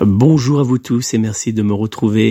Bonjour à vous tous et merci de me retrouver.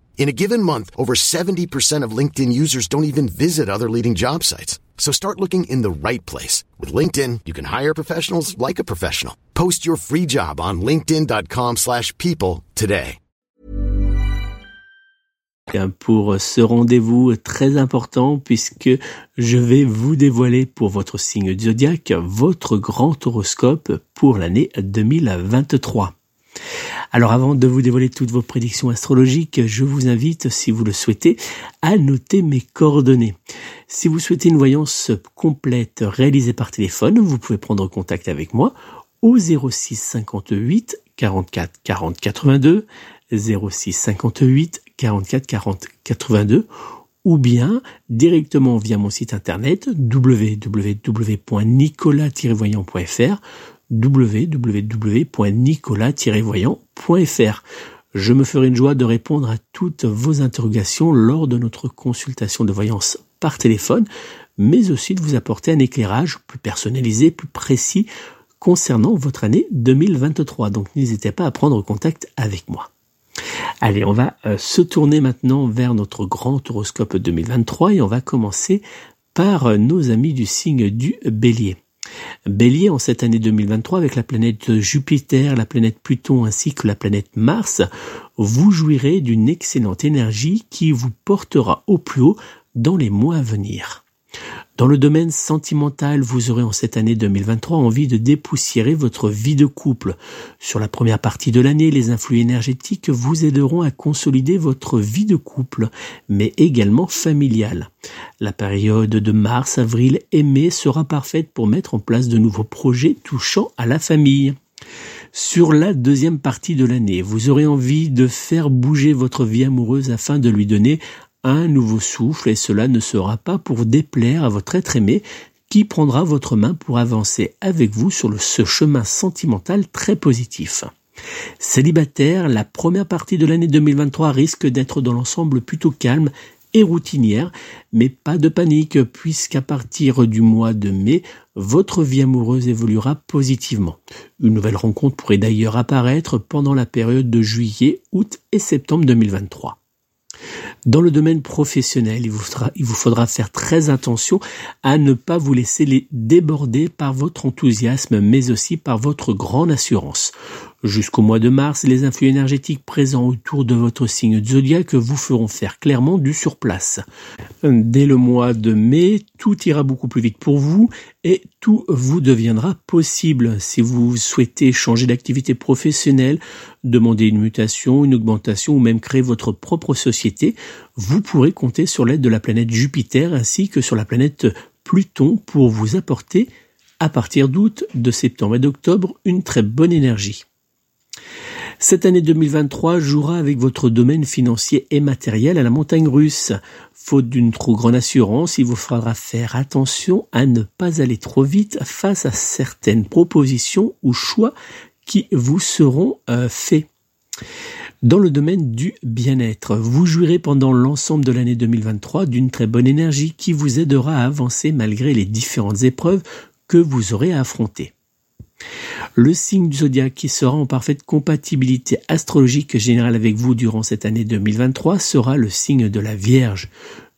In a given month, over 70% of LinkedIn users don't even visit other leading job sites. So start looking in the right place. With LinkedIn, you can hire professionals like a professional. Post your free job on linkedin.com slash people today. Pour ce rendez-vous très important puisque je vais vous dévoiler pour votre signe zodiaque votre grand horoscope pour l'année 2023. Alors avant de vous dévoiler toutes vos prédictions astrologiques, je vous invite, si vous le souhaitez, à noter mes coordonnées. Si vous souhaitez une voyance complète réalisée par téléphone, vous pouvez prendre contact avec moi au 06 58 44 40 82, 06 58 44 40 82 ou bien directement via mon site internet www.nicolas-voyant.fr www.nicolas-voyant.fr. Je me ferai une joie de répondre à toutes vos interrogations lors de notre consultation de voyance par téléphone, mais aussi de vous apporter un éclairage plus personnalisé, plus précis concernant votre année 2023. Donc n'hésitez pas à prendre contact avec moi. Allez, on va euh, se tourner maintenant vers notre grand horoscope 2023 et on va commencer par euh, nos amis du signe du bélier. Bélier, en cette année 2023, avec la planète Jupiter, la planète Pluton ainsi que la planète Mars, vous jouirez d'une excellente énergie qui vous portera au plus haut dans les mois à venir. Dans le domaine sentimental, vous aurez en cette année 2023 envie de dépoussiérer votre vie de couple. Sur la première partie de l'année, les influx énergétiques vous aideront à consolider votre vie de couple, mais également familiale. La période de mars, avril et mai sera parfaite pour mettre en place de nouveaux projets touchant à la famille. Sur la deuxième partie de l'année, vous aurez envie de faire bouger votre vie amoureuse afin de lui donner un nouveau souffle et cela ne sera pas pour déplaire à votre être aimé qui prendra votre main pour avancer avec vous sur ce chemin sentimental très positif. Célibataire, la première partie de l'année 2023 risque d'être dans l'ensemble plutôt calme et routinière, mais pas de panique puisqu'à partir du mois de mai, votre vie amoureuse évoluera positivement. Une nouvelle rencontre pourrait d'ailleurs apparaître pendant la période de juillet, août et septembre 2023. Dans le domaine professionnel, il vous, faudra, faire très attention à ne pas vous laisser déborder par votre enthousiasme, mais aussi par votre grande assurance. Jusqu'au mois de mars, les influx énergétiques présents autour de votre signe zodiaque vous feront faire clairement du surplace. Dès le mois de mai, tout ira beaucoup plus vite pour vous et tout vous deviendra possible. Si vous souhaitez changer d'activité professionnelle, demander une mutation, une augmentation ou même créer votre propre société, vous pourrez compter sur l'aide de la planète Jupiter ainsi que sur la planète Pluton pour vous apporter à partir d'août, de septembre et d'octobre une très bonne énergie. Cette année 2023 jouera avec votre domaine financier et matériel à la montagne russe. Faute d'une trop grande assurance, il vous faudra faire attention à ne pas aller trop vite face à certaines propositions ou choix qui vous seront euh, faits. Dans le domaine du bien-être, vous jouirez pendant l'ensemble de l'année 2023 d'une très bonne énergie qui vous aidera à avancer malgré les différentes épreuves que vous aurez à affronter. Le signe du zodiaque qui sera en parfaite compatibilité astrologique générale avec vous durant cette année 2023 sera le signe de la Vierge.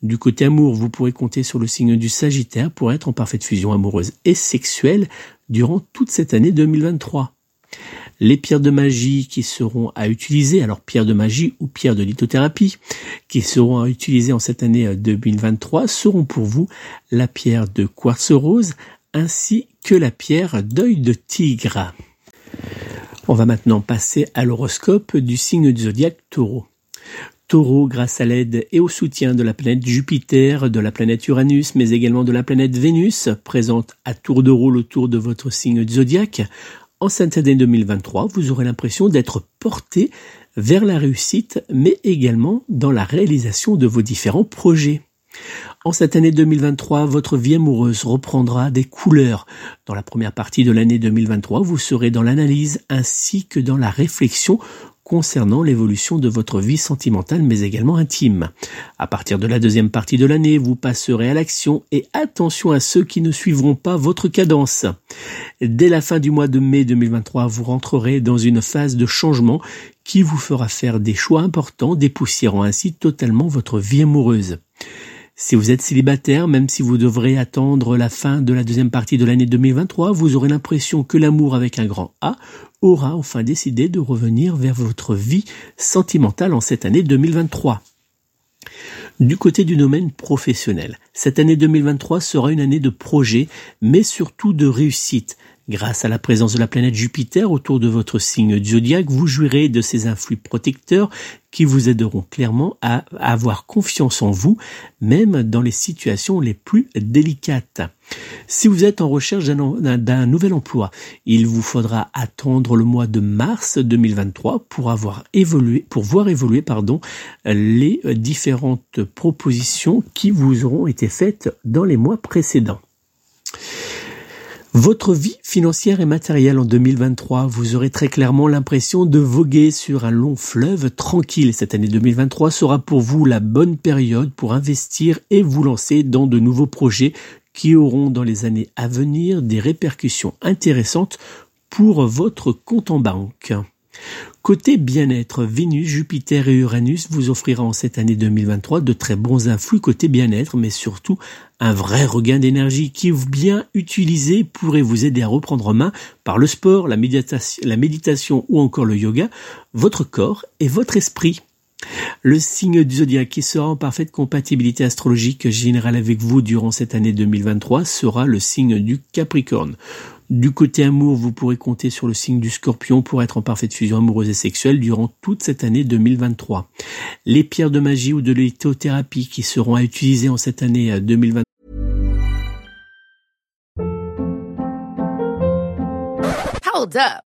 Du côté amour, vous pourrez compter sur le signe du Sagittaire pour être en parfaite fusion amoureuse et sexuelle durant toute cette année 2023. Les pierres de magie qui seront à utiliser, alors pierres de magie ou pierres de lithothérapie, qui seront à utiliser en cette année 2023 seront pour vous la pierre de quartz rose ainsi que la pierre d'œil de tigre. On va maintenant passer à l'horoscope du signe du zodiaque taureau. Taureau, grâce à l'aide et au soutien de la planète Jupiter, de la planète Uranus, mais également de la planète Vénus, présente à tour de rôle autour de votre signe du zodiaque, en cette année 2023, vous aurez l'impression d'être porté vers la réussite, mais également dans la réalisation de vos différents projets. En cette année 2023, votre vie amoureuse reprendra des couleurs. Dans la première partie de l'année 2023, vous serez dans l'analyse ainsi que dans la réflexion concernant l'évolution de votre vie sentimentale mais également intime. À partir de la deuxième partie de l'année, vous passerez à l'action et attention à ceux qui ne suivront pas votre cadence. Dès la fin du mois de mai 2023, vous rentrerez dans une phase de changement qui vous fera faire des choix importants, dépoussiérant ainsi totalement votre vie amoureuse. Si vous êtes célibataire, même si vous devrez attendre la fin de la deuxième partie de l'année 2023, vous aurez l'impression que l'amour avec un grand A aura enfin décidé de revenir vers votre vie sentimentale en cette année 2023. Du côté du domaine professionnel, cette année 2023 sera une année de projet, mais surtout de réussite. Grâce à la présence de la planète Jupiter autour de votre signe zodiaque, vous jouirez de ces influx protecteurs qui vous aideront clairement à avoir confiance en vous, même dans les situations les plus délicates. Si vous êtes en recherche d'un nouvel emploi, il vous faudra attendre le mois de mars 2023 pour avoir évolué, pour voir évoluer, pardon, les différentes propositions qui vous auront été faites dans les mois précédents. Votre vie financière et matérielle en 2023, vous aurez très clairement l'impression de voguer sur un long fleuve tranquille. Cette année 2023 sera pour vous la bonne période pour investir et vous lancer dans de nouveaux projets qui auront dans les années à venir des répercussions intéressantes pour votre compte en banque. Côté bien-être, Vénus, Jupiter et Uranus vous offrira en cette année 2023 de très bons influx côté bien-être, mais surtout un vrai regain d'énergie qui, bien utilisé, pourrait vous aider à reprendre en main par le sport, la méditation ou encore le yoga, votre corps et votre esprit. Le signe du zodiaque qui sera en parfaite compatibilité astrologique générale avec vous durant cette année 2023 sera le signe du Capricorne. Du côté amour, vous pourrez compter sur le signe du scorpion pour être en parfaite fusion amoureuse et sexuelle durant toute cette année 2023. Les pierres de magie ou de lithothérapie qui seront à utiliser en cette année 2023 Hold up.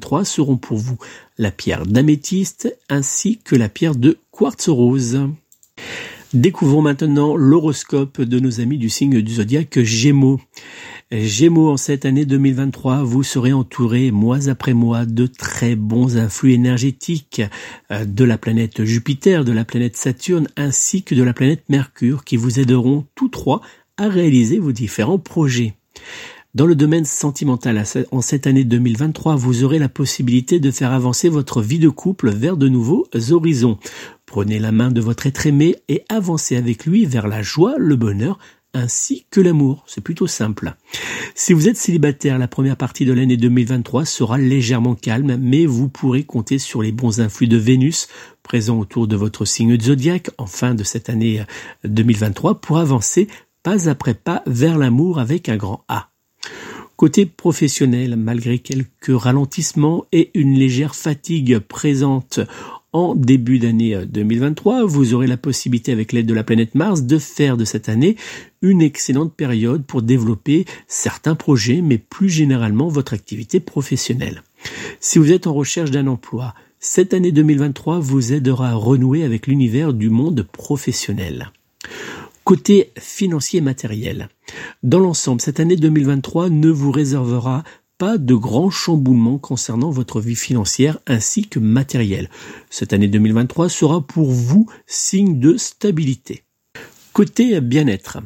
Trois seront pour vous la pierre d'améthyste ainsi que la pierre de quartz rose. Découvrons maintenant l'horoscope de nos amis du signe du zodiaque Gémeaux. Gémeaux, en cette année 2023, vous serez entouré mois après mois de très bons influx énergétiques euh, de la planète Jupiter, de la planète Saturne ainsi que de la planète Mercure qui vous aideront tous trois à réaliser vos différents projets. Dans le domaine sentimental, en cette année 2023, vous aurez la possibilité de faire avancer votre vie de couple vers de nouveaux horizons. Prenez la main de votre être aimé et avancez avec lui vers la joie, le bonheur ainsi que l'amour. C'est plutôt simple. Si vous êtes célibataire, la première partie de l'année 2023 sera légèrement calme, mais vous pourrez compter sur les bons influx de Vénus présents autour de votre signe zodiaque en fin de cette année 2023 pour avancer pas après pas vers l'amour avec un grand A. Côté professionnel, malgré quelques ralentissements et une légère fatigue présente en début d'année 2023, euh, vous aurez la possibilité avec l'aide de la planète Mars de faire de cette année une excellente période pour développer certains projets, mais plus généralement votre activité professionnelle. Si vous êtes en recherche d'un emploi, cette année 2023 vous aidera à renouer avec l'univers du monde professionnel. Côté financier matériel, dans l'ensemble, cette année 2023 ne vous réservera pas de grands chamboulements concernant votre vie financière ainsi que matérielle. Cette année 2023 sera pour vous signe de stabilité. Côté bien-être.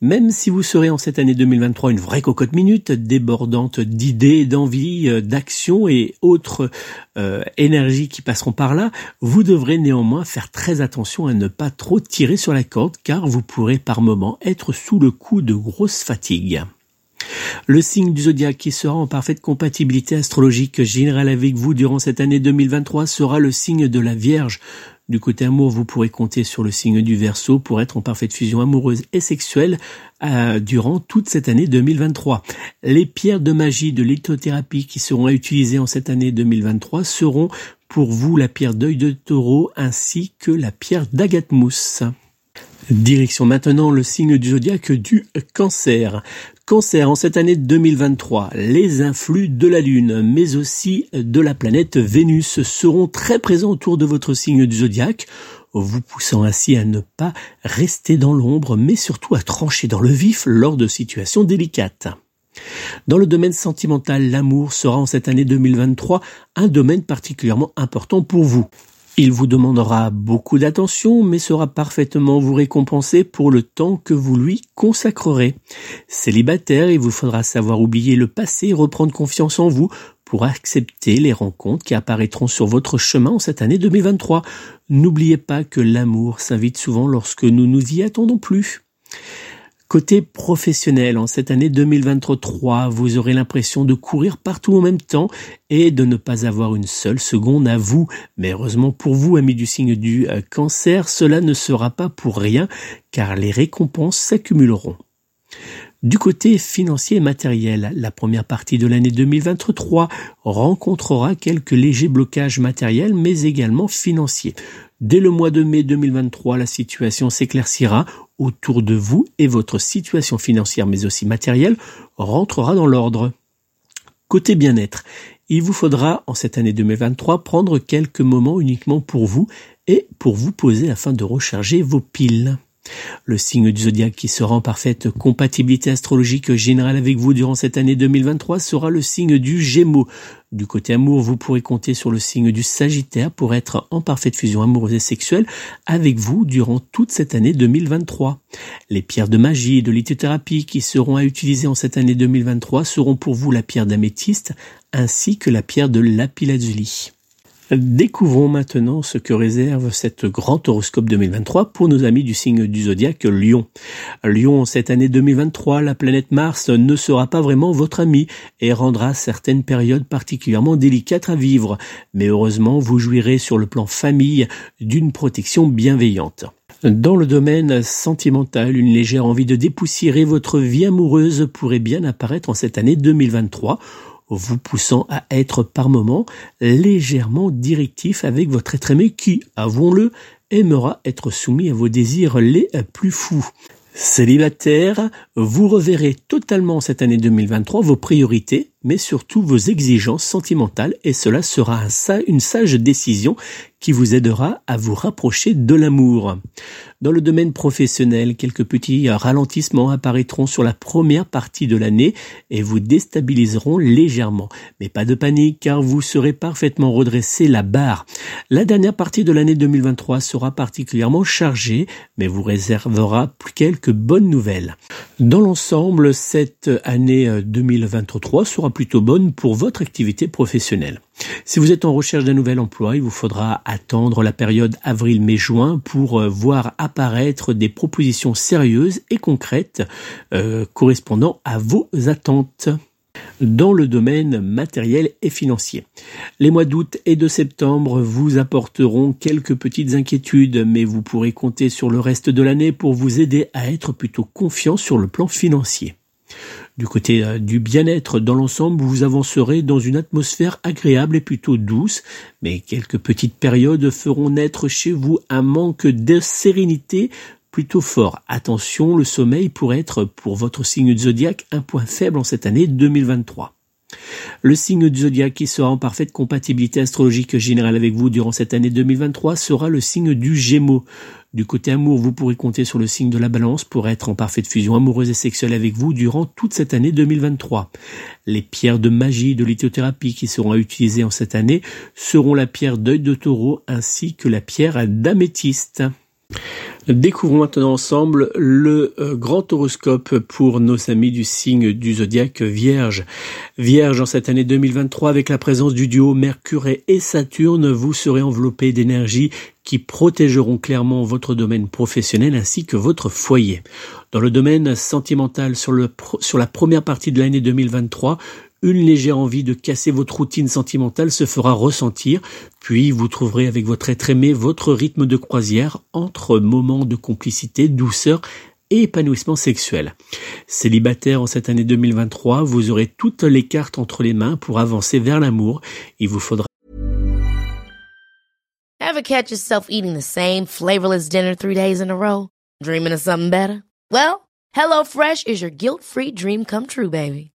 Même si vous serez en cette année 2023 une vraie cocotte minute, débordante d'idées, d'envies, euh, d'actions et autres euh, énergies qui passeront par là, vous devrez néanmoins faire très attention à ne pas trop tirer sur la corde car vous pourrez par moments être sous le coup de grosses fatigues. Le signe du zodiaque qui sera en parfaite compatibilité astrologique générale avec vous durant cette année 2023 sera le signe de la Vierge. Du côté amour, vous pourrez compter sur le signe du Verseau pour être en parfaite fusion amoureuse et sexuelle euh, durant toute cette année 2023. Les pierres de magie de lithothérapie qui seront à utiliser en cette année 2023 seront pour vous la pierre d'œil de taureau ainsi que la pierre d'agatmousse. Direction maintenant le signe du zodiaque du cancer. Cancer en cette année 2023, les influx de la Lune, mais aussi de la planète Vénus seront très présents autour de votre signe du zodiaque, vous poussant ainsi à ne pas rester dans l'ombre, mais surtout à trancher dans le vif lors de situations délicates. Dans le domaine sentimental, l'amour sera en cette année 2023 un domaine particulièrement important pour vous. Il vous demandera beaucoup d'attention, mais sera parfaitement vous récompensé pour le temps que vous lui consacrerez. Célibataire, il vous faudra savoir oublier le passé et reprendre confiance en vous pour accepter les rencontres qui apparaîtront sur votre chemin en cette année 2023. N'oubliez pas que l'amour s'invite souvent lorsque nous nous y attendons plus. Côté professionnel, en cette année 2023, vous aurez l'impression de courir partout en même temps et de ne pas avoir une seule seconde à vous. Mais heureusement pour vous, amis du signe du euh, cancer, cela ne sera pas pour rien car les récompenses s'accumuleront. Du côté financier et matériel, la première partie de l'année 2023 rencontrera quelques légers blocages matériels mais également financiers. Dès le mois de mai 2023, la situation s'éclaircira autour de vous et votre situation financière mais aussi matérielle rentrera dans l'ordre. Côté bien-être, il vous faudra en cette année 2023 prendre quelques moments uniquement pour vous et pour vous poser afin de recharger vos piles. Le signe du zodiaque qui sera en parfaite compatibilité astrologique générale avec vous durant cette année 2023 sera le signe du Gémeaux. Du côté amour, vous pourrez compter sur le signe du Sagittaire pour être en parfaite fusion amoureuse et sexuelle avec vous durant toute cette année 2023. Les pierres de magie et de lithothérapie qui seront à utiliser en cette année 2023 seront pour vous la pierre d'améthyste ainsi que la pierre de lapis-lazuli. Découvrons maintenant ce que réserve cette grand horoscope 2023 pour nos amis du signe du zodiaque Lion. Lion, cette année 2023, la planète Mars ne sera pas vraiment votre ami et rendra certaines périodes particulièrement délicates à vivre. Mais heureusement, vous jouirez sur le plan famille d'une protection bienveillante. Dans le domaine sentimental, une légère envie de dépoussiérer votre vie amoureuse pourrait bien apparaître en cette année 2023 vous poussant à être par moments légèrement directif avec votre être aimé qui, avouons-le, aimera être soumis à vos désirs les plus fous. Célibataire, vous reverrez totalement cette année 2023 vos priorités, mais surtout vos exigences sentimentales et cela sera une sage décision qui vous aidera à vous rapprocher de l'amour. Dans le domaine professionnel, quelques petits ralentissements apparaîtront sur la première partie de l'année et vous déstabiliseront légèrement. Mais pas de panique car vous serez parfaitement redressé la barre. La dernière partie de l'année 2023 sera particulièrement chargée mais vous réservera quelques bonnes nouvelles. Dans l'ensemble, cette année 2023 sera plutôt bonne pour votre activité professionnelle. Si vous êtes en recherche d'un nouvel emploi, il vous faudra attendre la période avril-mai-juin pour euh, voir apparaître des propositions sérieuses et concrètes euh, correspondant à vos attentes dans le domaine matériel et financier. Les mois d'août et de septembre vous apporteront quelques petites inquiétudes, mais vous pourrez compter sur le reste de l'année pour vous aider à être plutôt confiant sur le plan financier. Du côté euh, du bien-être dans l'ensemble, vous avancerez dans une atmosphère agréable et plutôt douce, mais quelques petites périodes feront naître chez vous un manque de sérénité plutôt fort. Attention, le sommeil pourrait être pour votre signe de zodiaque un point faible en cette année 2023. Le signe du zodiaque qui sera en parfaite compatibilité astrologique générale avec vous durant cette année 2023 sera le signe du Gémeaux. Du côté amour, vous pourrez compter sur le signe de la balance pour être en parfaite fusion amoureuse et sexuelle avec vous durant toute cette année 2023. Les pierres de magie de lithothérapie qui seront utilisées en cette année seront la pierre d'œil de taureau ainsi que la pierre d'améthyste. Découvrons maintenant ensemble le euh, grand horoscope pour nos amis du signe du zodiaque Vierge. Vierge, en cette année 2023, avec la présence du duo Mercure et Saturne, vous serez enveloppé d'énergie qui protégeront clairement votre domaine professionnel ainsi que votre foyer. Dans le domaine sentimental, sur, la première partie de l'année 2023, une légère envie de casser votre routine sentimentale se fera ressentir, puis vous trouverez avec votre être aimé votre rythme de croisière entre moments de complicité, douceur et épanouissement sexuel. Célibataire en cette année 2023, vous aurez toutes les cartes entre les mains pour avancer vers l'amour. Il vous faudra is your guilt-free dream come true, baby.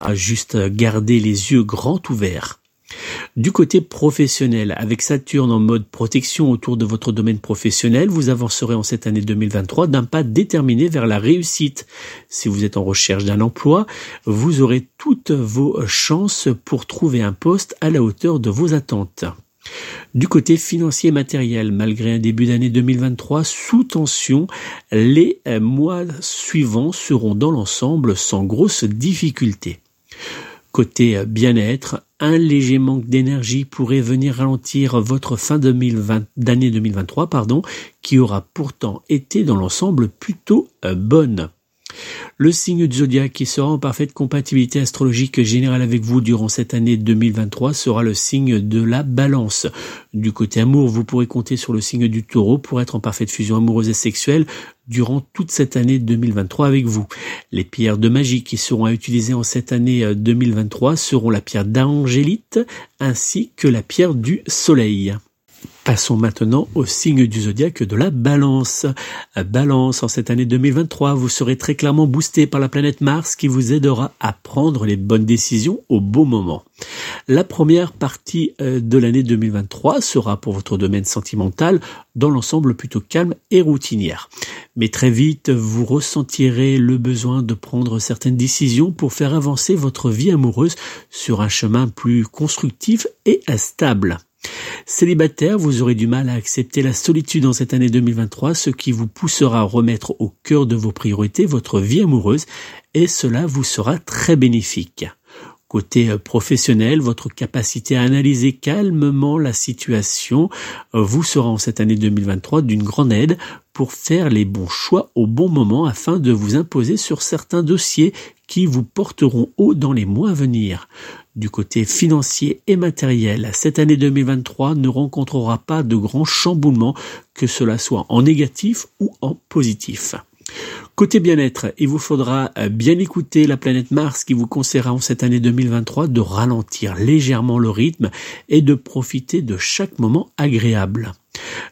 À juste garder les yeux grands ouverts. Du côté professionnel, avec Saturne en mode protection autour de votre domaine professionnel, vous avancerez en cette année 2023 d'un pas déterminé vers la réussite. Si vous êtes en recherche d'un emploi, vous aurez toutes vos chances pour trouver un poste à la hauteur de vos attentes. Du côté financier matériel, malgré un début d'année 2023 sous tension, les mois suivants seront dans l'ensemble sans grosse difficulté. Côté euh, bien-être, un léger manque d'énergie pourrait venir ralentir votre fin d'année 2023, pardon, qui aura pourtant été dans l'ensemble plutôt euh, bonne. Le signe du zodiaque qui sera en parfaite compatibilité astrologique générale avec vous durant cette année 2023 sera le signe de la balance. Du côté amour, vous pourrez compter sur le signe du taureau pour être en parfaite fusion amoureuse et sexuelle durant toute cette année 2023 avec vous. Les pierres de magie qui seront à utiliser en cette année 2023 seront la pierre d'angélite ainsi que la pierre du soleil. Passons maintenant au signe du zodiaque de la balance. Balance, en cette année 2023, vous serez très clairement boosté par la planète Mars qui vous aidera à prendre les bonnes décisions au bon moment. La première partie euh, de l'année 2023 sera pour votre domaine sentimental dans l'ensemble plutôt calme et routinière. Mais très vite, vous ressentirez le besoin de prendre certaines décisions pour faire avancer votre vie amoureuse sur un chemin plus constructif et stable. Célibataire, vous aurez du mal à accepter la solitude en cette année 2023, ce qui vous poussera à remettre au cœur de vos priorités votre vie amoureuse et cela vous sera très bénéfique. Côté euh, professionnel, votre capacité à analyser calmement la situation euh, vous sera en cette année 2023 d'une grande aide pour faire les bons choix au bon moment afin de vous imposer sur certains dossiers qui vous porteront haut dans les mois à venir. Du côté financier et matériel, cette année 2023 ne rencontrera pas de grands chamboulements, que cela soit en négatif ou en positif. Côté bien-être, il vous faudra euh, bien écouter la planète Mars qui vous conseillera en cette année 2023 de ralentir légèrement le rythme et de profiter de chaque moment agréable.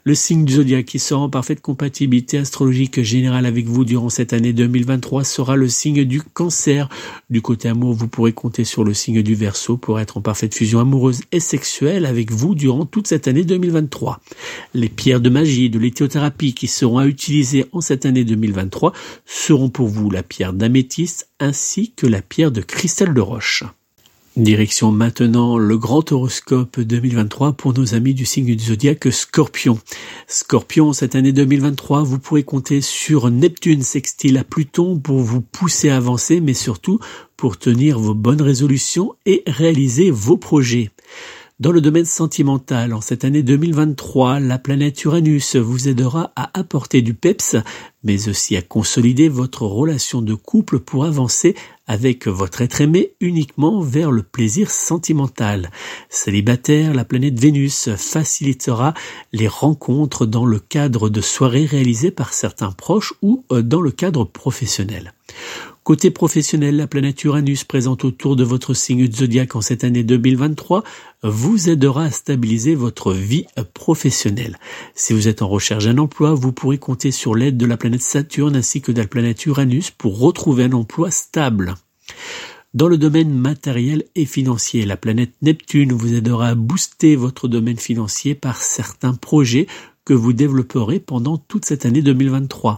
Le signe du zodiaque qui sera en parfaite compatibilité astrologique générale avec vous durant cette année 2023 sera le signe du cancer. Du côté amour, vous pourrez compter sur le signe du verso pour être en parfaite fusion amoureuse et sexuelle avec vous durant toute cette année 2023. Les pierres de magie de lithothérapie qui seront à utiliser en cette année 2023 seront pour vous la pierre d'améthyste ainsi que la pierre de cristal de roche. Direction maintenant le grand horoscope 2023 pour nos amis du signe du zodiaque Scorpion. Scorpion, cette année 2023, vous pourrez compter sur Neptune sextile à Pluton pour vous pousser à avancer, mais surtout pour tenir vos bonnes résolutions et réaliser vos projets. Dans le domaine sentimental, en cette année 2023, la planète Uranus vous aidera à apporter du peps, mais aussi à consolider votre relation de couple pour avancer avec votre être aimé uniquement vers le plaisir sentimental. Célibataire, la planète Vénus facilitera les rencontres dans le cadre de soirées réalisées par certains proches ou euh, dans le cadre professionnel. Côté professionnel, la planète Uranus présente autour de votre signe zodiaque en cette année 2023 vous aidera à stabiliser votre vie professionnelle. Si vous êtes en recherche d'un emploi, vous pourrez compter sur l'aide de la planète Saturne ainsi que de la planète Uranus pour retrouver un emploi stable. Dans le domaine matériel et financier, la planète Neptune vous aidera à booster votre domaine financier par certains projets que vous développerez pendant toute cette année 2023.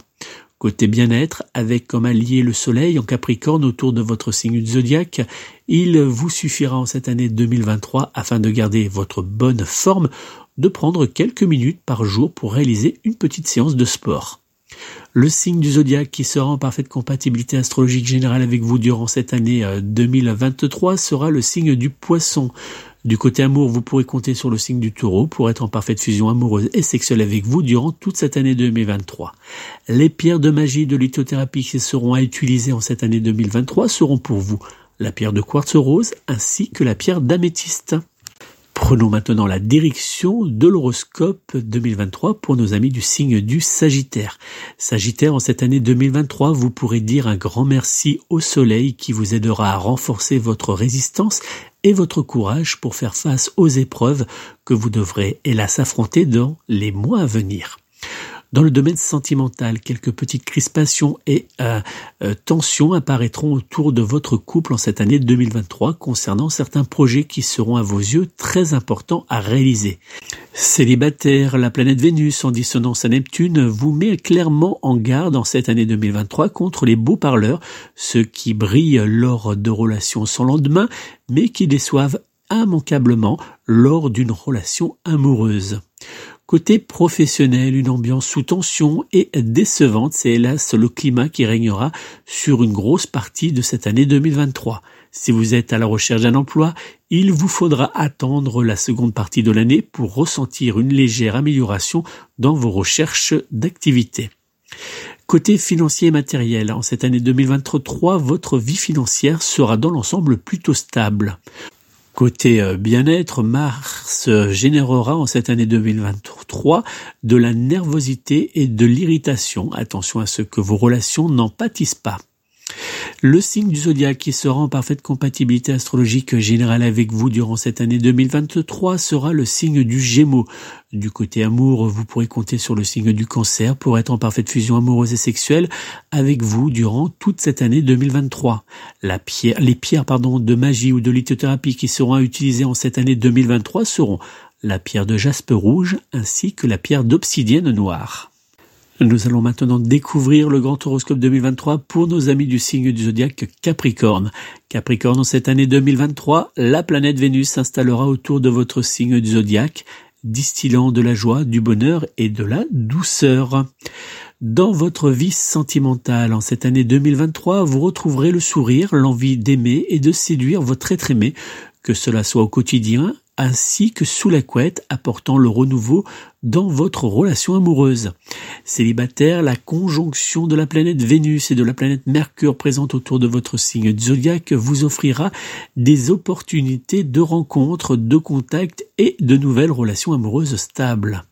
Côté bien-être, avec comme allié le soleil en capricorne autour de votre signe zodiaque, il vous suffira en cette année 2023 afin de garder votre bonne forme de prendre quelques minutes par jour pour réaliser une petite séance de sport. Le signe du zodiaque qui sera en parfaite compatibilité astrologique générale avec vous durant cette année 2023 euh, sera le signe du poisson. Du côté amour, vous pourrez compter sur le signe du taureau pour être en parfaite fusion amoureuse et sexuelle avec vous durant toute cette année 2023. Les pierres de magie de lithothérapie qui seront à utiliser en cette année 2023 seront pour vous la pierre de quartz rose ainsi que la pierre d'améthyste. Prenons maintenant la direction de l'horoscope 2023 pour nos amis du signe du Sagittaire. Sagittaire, en cette année 2023, vous pourrez dire un grand merci au soleil qui vous aidera à renforcer votre résistance et votre courage pour faire face aux épreuves que vous devrez hélas affronter dans les mois à venir. Dans le domaine sentimental, quelques petites crispations et euh, euh, tensions apparaîtront autour de votre couple en cette année 2023 concernant certains projets qui seront à vos yeux très importants à réaliser. Célibataire, la planète Vénus en dissonance à Neptune vous met clairement en garde en cette année 2023 contre les beaux parleurs, ceux qui brillent lors de relations sans lendemain, mais qui déçoivent immanquablement lors d'une relation amoureuse. Côté professionnel, une ambiance sous tension et décevante, c'est hélas le climat qui régnera sur une grosse partie de cette année 2023. Si vous êtes à la recherche d'un emploi, il vous faudra attendre la seconde partie de l'année pour ressentir une légère amélioration dans vos recherches d'activité. Côté financier et matériel, en cette année 2023, votre vie financière sera dans l'ensemble plutôt stable. Côté euh, bien-être, Mars générera en cette année 2023 de la nervosité et de l'irritation. Attention à ce que vos relations n'en pâtissent pas. Le signe du zodiaque qui sera en parfaite compatibilité astrologique générale avec vous durant cette année 2023 sera le signe du Gémeaux. Du côté amour, vous pourrez compter sur le signe du Cancer pour être en parfaite fusion amoureuse et sexuelle avec vous durant toute cette année 2023. La pierre, les pierres de magie ou de lithothérapie qui seront utilisées en cette année 2023 seront la pierre de jaspe rouge ainsi que la pierre d'obsidienne noire. Nous allons maintenant découvrir le grand horoscope 2023 pour nos amis du signe du zodiaque Capricorne. Capricorne, en cette année 2023, la planète Vénus s'installera autour de votre signe du zodiaque, distillant de la joie, du bonheur et de la douceur. Dans votre vie sentimentale, en cette année 2023, vous retrouverez le sourire, l'envie d'aimer et de séduire votre être aimé, que cela soit au quotidien, ainsi que sous la couette, apportant le renouveau dans votre relation amoureuse. Célibataire, la conjonction de la planète Vénus et de la planète Mercure présente autour de votre signe zodiaque vous offrira des opportunités de rencontres, de contacts et de nouvelles relations amoureuses stables.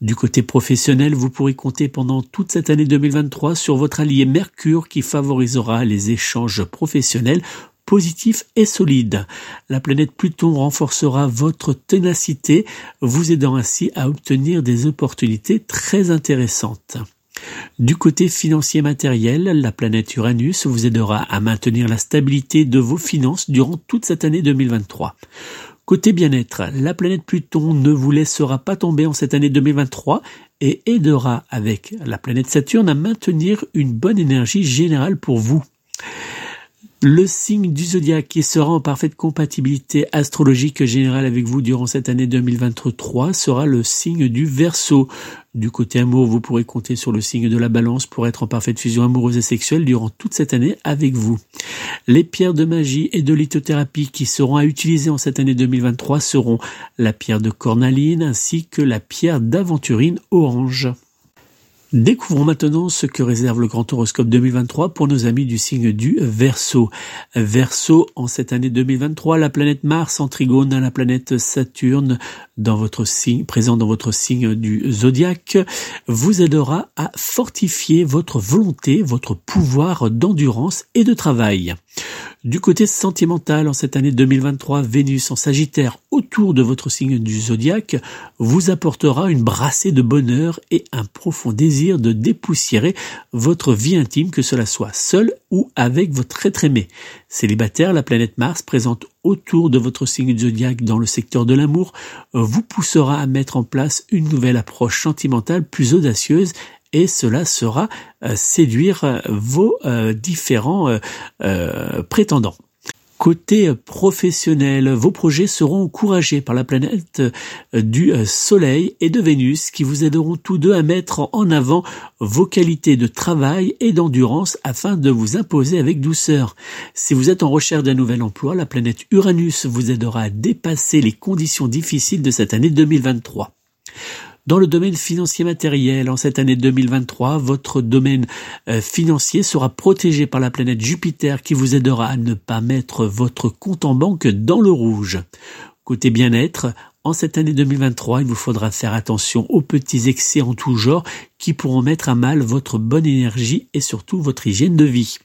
Du côté professionnel, vous pourrez compter pendant toute cette année 2023 sur votre allié Mercure qui favorisera les échanges professionnels positif et solide. La planète Pluton renforcera votre ténacité, vous aidant ainsi à obtenir des opportunités très intéressantes. Du côté financier matériel, la planète Uranus vous aidera à maintenir la stabilité de vos finances durant toute cette année 2023. Côté bien-être, la planète Pluton ne vous laissera pas tomber en cette année 2023 et aidera avec la planète Saturne à maintenir une bonne énergie générale pour vous. Le signe du zodiaque qui sera en parfaite compatibilité astrologique générale avec vous durant cette année 2023 sera le signe du Verseau. Du côté amour, vous pourrez compter sur le signe de la balance pour être en parfaite fusion amoureuse et sexuelle durant toute cette année avec vous. Les pierres de magie et de lithothérapie qui seront à utiliser en cette année 2023 seront la pierre de cornaline ainsi que la pierre d'aventurine orange. Découvrons maintenant ce que réserve le grand horoscope 2023 pour nos amis du signe du Verseau. Verseau, en cette année 2023, la planète Mars en trigone à la planète Saturne dans votre signe, présent dans votre signe du zodiaque, vous aidera à fortifier votre volonté, votre pouvoir d'endurance et de travail. Du côté sentimental, en cette année 2023, Vénus en Sagittaire autour de votre signe du zodiaque vous apportera une brassée de bonheur et un profond désir de dépoussiérer votre vie intime, que cela soit seul ou avec votre être aimé. Célibataire, la planète Mars présente autour de votre signe du zodiaque dans le secteur de l'amour vous poussera à mettre en place une nouvelle approche sentimentale plus audacieuse et cela sera euh, séduire euh, vos euh, différents prétendants. Côté professionnel, vos projets seront encouragés par la planète du Soleil et de Vénus qui vous aideront tous deux à mettre en avant vos qualités de travail et d'endurance afin de vous imposer avec douceur. Si vous êtes en recherche d'un nouvel emploi, la planète Uranus vous aidera à dépasser les conditions difficiles de cette année 2023. Dans le domaine financier matériel, en cette année 2023, votre domaine euh, financier sera protégé par la planète Jupiter qui vous aidera à ne pas mettre votre compte en banque dans le rouge. Côté bien-être, en cette année 2023, il vous faudra faire attention aux petits excès en tout genre qui pourront mettre à mal votre bonne énergie et surtout votre hygiène de vie.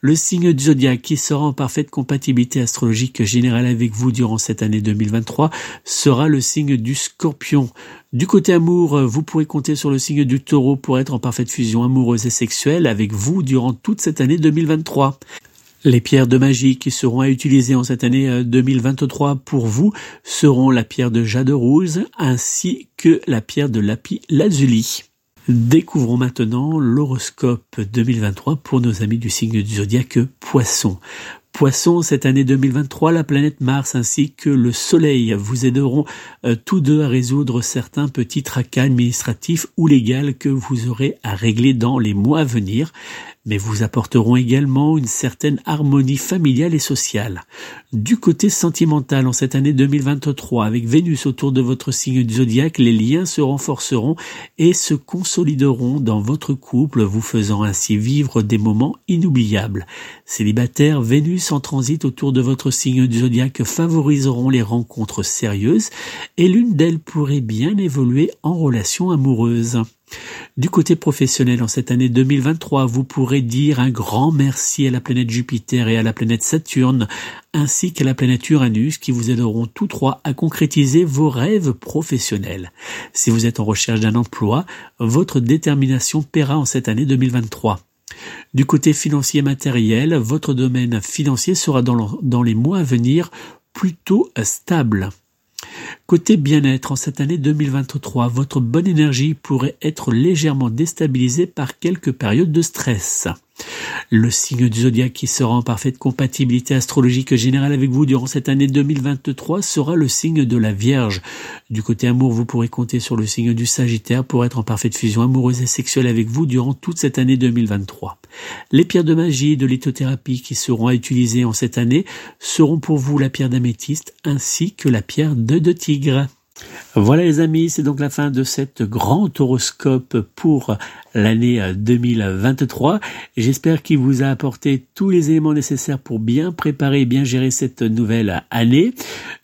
Le signe du zodiaque qui sera en parfaite compatibilité astrologique générale avec vous durant cette année 2023 sera le signe du scorpion. Du côté amour, vous pourrez compter sur le signe du taureau pour être en parfaite fusion amoureuse et sexuelle avec vous durant toute cette année 2023. Les pierres de magie qui seront à utiliser en cette année 2023 pour vous seront la pierre de jade rouge ainsi que la pierre de lapis lazuli. Découvrons maintenant l'horoscope 2023 pour nos amis du signe du zodiaque Poisson. Poisson, cette année 2023, la planète Mars ainsi que le Soleil vous aideront euh, tous deux à résoudre certains petits tracas administratifs ou légaux que vous aurez à régler dans les mois à venir. mais vous apporteront également une certaine harmonie familiale et sociale. Du côté sentimental, en cette année 2023, avec Vénus autour de votre signe du zodiaque, les liens se renforceront et se consolideront dans votre couple, vous faisant ainsi vivre des moments inoubliables. Célibataire, Vénus en transit autour de votre signe du zodiaque favoriseront les rencontres sérieuses et l'une d'elles pourrait bien évoluer en relation amoureuse. Du côté professionnel, en cette année 2023, vous pourrez dire un grand merci à la planète Jupiter et à la planète Saturne, ainsi qu'à la planète Uranus, qui vous aideront tous trois à concrétiser vos rêves professionnels. Si vous êtes en recherche d'un emploi, votre détermination paiera en cette année 2023. Du côté financier matériel, votre domaine financier sera dans, les mois à venir plutôt stable. Côté bien-être, en cette année 2023, votre bonne énergie pourrait être légèrement déstabilisée par quelques périodes de stress. Le signe du zodiaque qui sera en parfaite compatibilité astrologique générale avec vous durant cette année 2023 sera le signe de la Vierge. Du côté amour, vous pourrez compter sur le signe du Sagittaire pour être en parfaite fusion amoureuse et sexuelle avec vous durant toute cette année 2023. Les pierres de magie et de lithothérapie qui seront à utiliser en cette année seront pour vous la pierre d'améthyste ainsi que la pierre de de tigre. Voilà les amis, c'est donc la fin de cette grand horoscope pour l'année 2023. J'espère qu'il vous a apporté tous les éléments nécessaires pour bien préparer et bien gérer cette nouvelle année.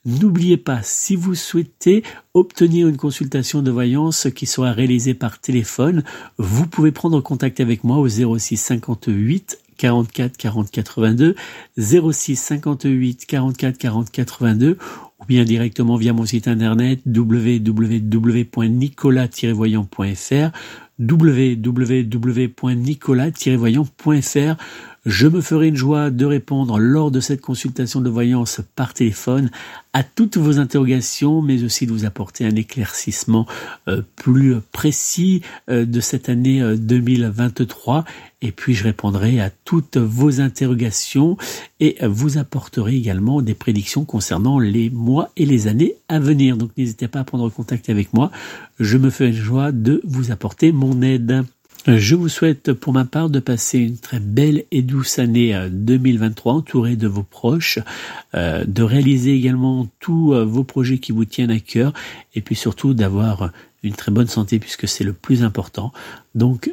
N'oubliez pas, si vous souhaitez obtenir une consultation de voyance qui sera réalisée par téléphone, vous pouvez prendre contact avec moi au 06 58 44 40 82 06 58 44 40 82 ou bien directement via mon site internet www.nicolas-voyant.fr www.nicolas-voyant.fr je me ferai une joie de répondre lors de cette consultation de voyance par téléphone à toutes vos interrogations, mais aussi de vous apporter un éclaircissement euh, plus précis euh, de cette année 2023. Euh, et puis je répondrai à toutes vos interrogations et vous apporterai également des prédictions concernant les mois et les années à venir. Donc n'hésitez pas à prendre contact avec moi. Je me ferai une joie de vous apporter mon aide. Je vous souhaite pour ma part de passer une très belle et douce année 2023 euh, entourée de vos proches, euh, de réaliser également tous euh, vos projets qui vous tiennent à cœur et puis surtout d'avoir une très bonne santé puisque c'est le plus important. Donc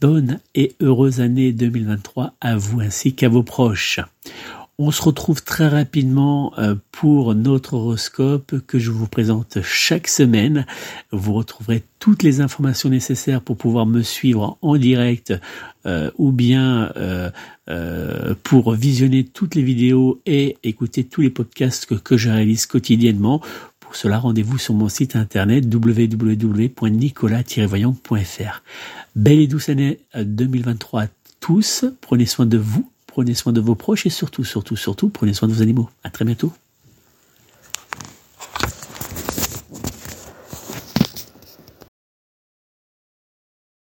bonne et heureuse année 2023 à vous ainsi qu'à vos proches. On se retrouve très rapidement euh, pour notre horoscope que je vous présente chaque semaine. Vous retrouverez toutes les informations nécessaires pour pouvoir me suivre en direct euh, ou bien euh, pour visionner toutes les vidéos et écouter tous les podcasts que, je réalise quotidiennement. Pour cela, rendez-vous sur mon site internet www.nicolas-voyant.fr. Belle et douce année 2023 à tous. Prenez soin de vous Prenez soin de vos proches et surtout, surtout, surtout, prenez soin de vos animaux. À très bientôt.